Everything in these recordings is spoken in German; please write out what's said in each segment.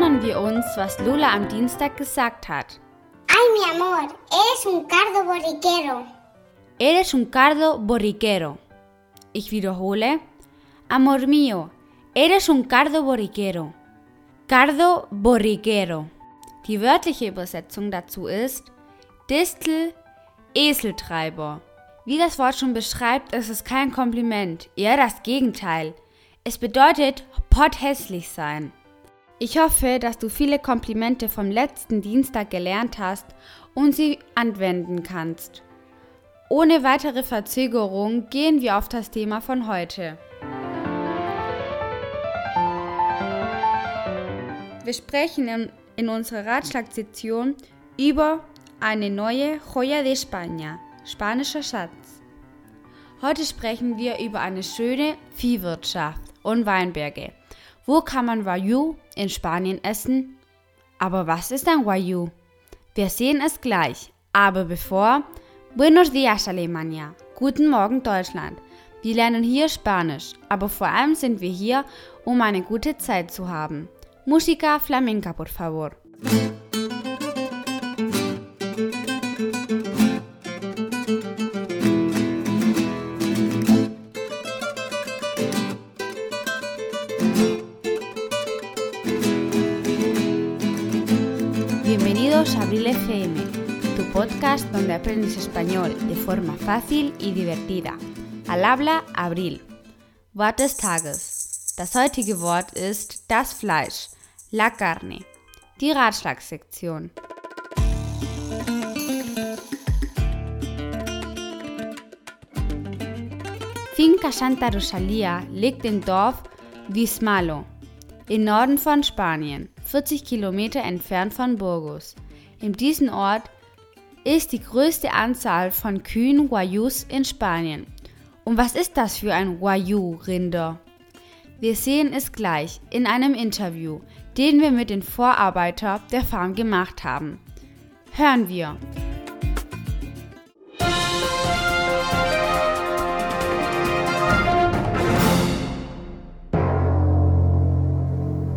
erinnern wir uns, was Lola am Dienstag gesagt hat. Ay, mi amor, eres un cardo borriquero. Eres un cardo borriquero. Ich wiederhole. Amor mío, eres un cardo borriquero. Cardo borriquero. Die wörtliche Übersetzung dazu ist Distel, Eseltreiber. Wie das Wort schon beschreibt, ist es kein Kompliment, eher das Gegenteil. Es bedeutet potthässlich sein. Ich hoffe, dass du viele Komplimente vom letzten Dienstag gelernt hast und sie anwenden kannst. Ohne weitere Verzögerung gehen wir auf das Thema von heute. Wir sprechen in, in unserer Ratschlagsektion über eine neue Joya de España, spanischer Schatz. Heute sprechen wir über eine schöne Viehwirtschaft und Weinberge. Wo kann man Wagyu in Spanien essen? Aber was ist ein Wagyu? Wir sehen es gleich. Aber bevor, Buenos días Alemania, guten Morgen Deutschland. Wir lernen hier Spanisch, aber vor allem sind wir hier, um eine gute Zeit zu haben. Música flamenca, por favor. A Abril FM, tu podcast donde aprendes español de forma fácil y divertida. Al habla Abril. Wort des Tages. Das heutige Wort ist das Fleisch, la carne. Die Ratschlagsektion. Finca Santa Rosalia liegt im Dorf Vismalo, im Norden von Spanien, 40 Kilometer entfernt von Burgos. In diesem Ort ist die größte Anzahl von Kühen Guayus in Spanien. Und was ist das für ein Guayu-Rinder? Wir sehen es gleich in einem Interview, den wir mit den Vorarbeiter der Farm gemacht haben. Hören wir.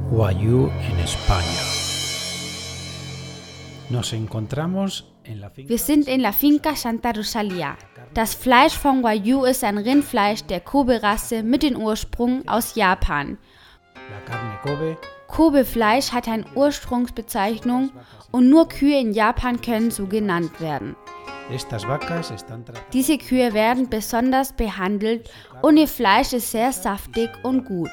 Guayú en España. Wir sind in La Finca Santa Rosalia. Das Fleisch von Guayu ist ein Rindfleisch der Kobe-Rasse mit dem Ursprung aus Japan. Kobe-Fleisch hat eine Ursprungsbezeichnung und nur Kühe in Japan können so genannt werden. Diese Kühe werden besonders behandelt und ihr Fleisch ist sehr saftig und gut.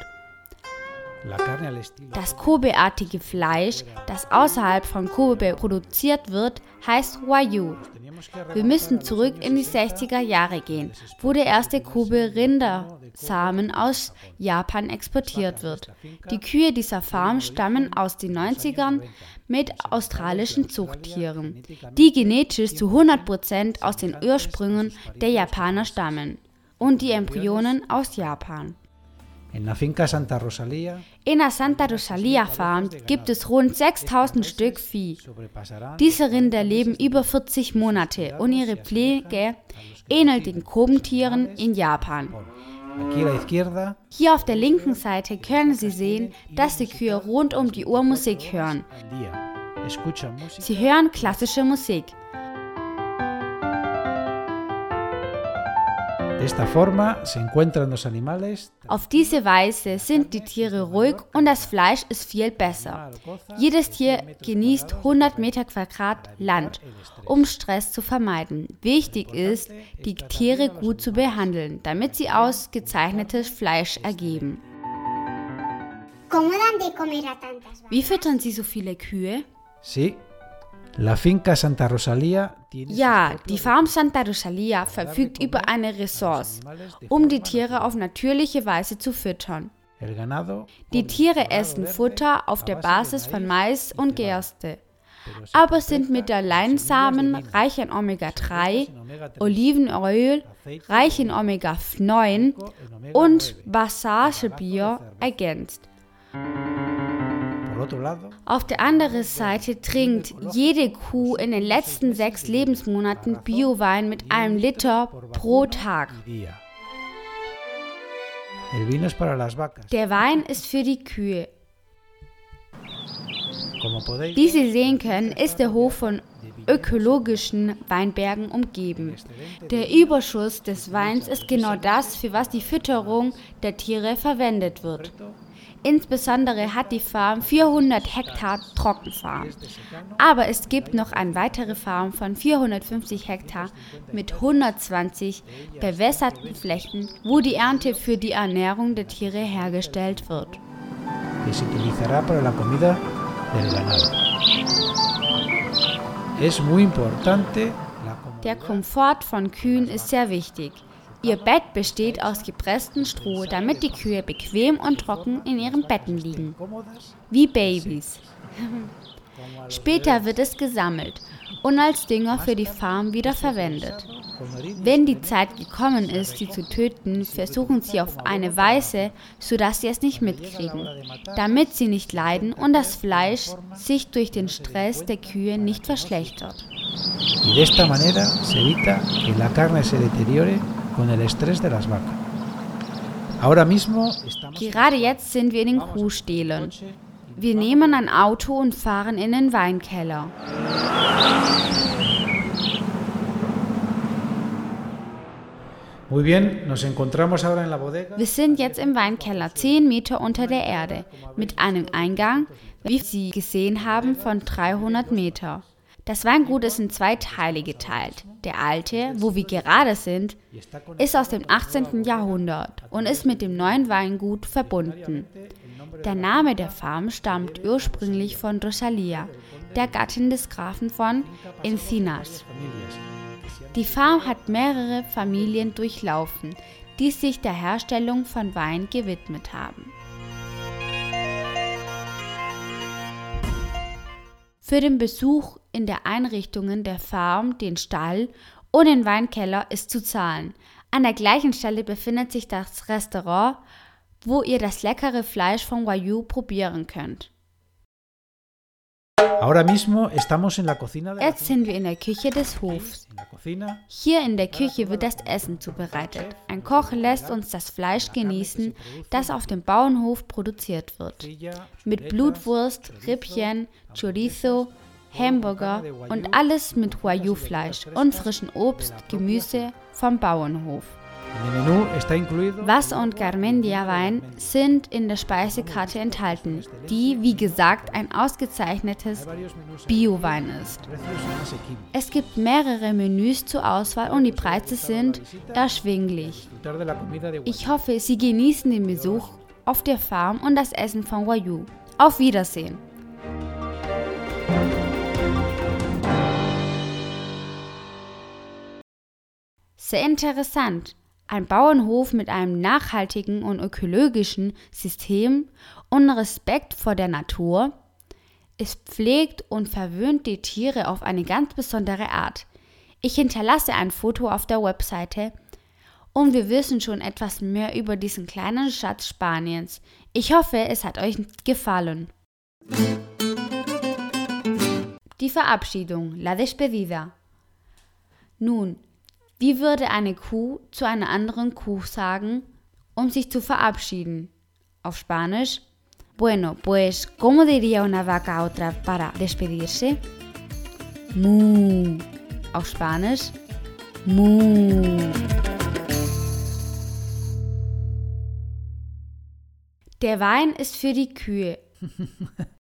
Das Kobe-artige Fleisch, das außerhalb von Kobe produziert wird, heißt que Wir müssen zurück in die 60er Jahre gehen, wo der erste Kobe-Rindersamen aus Japan exportiert wird. Die Kühe dieser Farm stammen aus den 90ern mit australischen Zuchttieren, die genetisch zu 100% aus den Ursprüngen der Japaner stammen und die Embryonen aus Japan. In der Santa Rosalia Farm gibt es rund 6000 Stück Vieh. Diese Rinder leben über 40 Monate und ihre Pflege ähnelt den Kobentieren in Japan. Hier auf der linken Seite können Sie sehen, dass die Kühe rund um die Uhr Musik hören. Sie hören klassische Musik. Auf diese Weise sind die Tiere ruhig und das Fleisch ist viel besser. Jedes Tier genießt 100 Meter Quadrat Land, um Stress zu vermeiden. Wichtig ist, die Tiere gut zu behandeln, damit sie ausgezeichnetes Fleisch ergeben. ¿Cómo dan de comer a tantas vacas? Wie füttern Sie so viele Kühe? sí la finca Santa Rosalía tiene Ja, die Farm Santa Rosalia verfügt über eine Ressource, um die Tiere auf natürliche Weise zu füttern. Die Tiere essen Futter auf der Basis von Mais und Gerste, aber sind mit der Leinsamen reich in Omega-3, Olivenöl, reich in Omega-9 und Bassagebier ergänzt. Auf der anderen Seite trinkt jede Kuh in den letzten sechs Lebensmonaten Biowein mit einem Liter pro Tag. Der Wein ist für die Kühe. Wie Sie sehen können, ist der Hof von ökologischen Weinbergen umgeben. Der Überschuss des Weins ist genau das, für was die Fütterung der Tiere verwendet wird. Insbesondere hat die Farm 400 Hektar Trockenfarm. Aber es gibt noch eine weitere Farm von 450 Hektar mit 120 bewässerten Flächen, wo die Ernte für die Ernährung der Tiere hergestellt wird. Der Komfort von Kühen ist sehr wichtig. Ihr Bett besteht aus gepresstem Stroh, damit die Kühe bequem und trocken in ihren Betten liegen, wie Babys. Später wird es gesammelt und als Dünger für die Farm wieder verwendet. Wenn die Zeit gekommen ist, sie zu töten, versuchen sie auf eine Weise, sodass sie es nicht mitkriegen, damit sie nicht leiden und das Fleisch sich durch den Stress der Kühe nicht verschlechtert. y de esta manera se evita que la carne se deteriore con el estrés de las vacas. Ahora mismo estamos Gerade jetzt sind wir in den Kuhstählen. Wir nehmen ein Auto und fahren in den Weinkeller. Wir sind jetzt im Weinkeller, 10 Meter unter der Erde, mit einem Eingang, wie Sie gesehen haben, von 300 Meter. Das Weingut ist in zwei Teile geteilt. Der alte, wo wir gerade sind, ist aus dem 18. Jahrhundert und ist mit dem neuen Weingut verbunden. Der Name der Farm stammt ursprünglich von Rosalia, der Gattin des Grafen von Encinas. Die Farm hat mehrere Familien durchlaufen, die sich der Herstellung von Wein gewidmet haben. Für den Besuch in der Einrichtungen der Farm, den Stall und den Weinkeller ist zu zahlen. An der gleichen Stelle befindet sich das Restaurant, wo ihr das leckere Fleisch von Wagyu probieren könnt. Jetzt sind wir in der Küche des Hofs. Hier in der Küche wird das Essen zubereitet. Ein Koch lässt uns das Fleisch genießen, das auf dem Bauernhof produziert wird. Mit Blutwurst, Rippchen, Chorizo, Hamburger und alles mit Wagyu-Fleisch und frischen Obst, Gemüse vom Bauernhof. Wasser und Garmendia-Wein sind in der Speisekarte enthalten, die, wie gesagt, ein ausgezeichnetes Bio-Wein ist. Es gibt mehrere Menüs zur Auswahl und die Preise sind erschwinglich. Ich hoffe, Sie genießen den Besuch auf der Farm und das Essen von Wayu. Auf Wiedersehen! Sehr interessant. Ein Bauernhof mit einem nachhaltigen und ökologischen System und Respekt vor der Natur. Es pflegt und verwöhnt die Tiere auf eine ganz besondere Art. Ich hinterlasse ein Foto auf der Webseite und wir wissen schon etwas mehr über diesen kleinen Schatz Spaniens. Ich hoffe, es hat euch gefallen. Die Verabschiedung, la despedida. Nun, wie würde eine Kuh zu einer anderen Kuh sagen, um sich zu verabschieden? Auf Spanisch? Bueno, pues, ¿cómo diría una vaca a otra para despedirse? Mu. Auf Spanisch? Mu. Der Wein ist für die Kühe.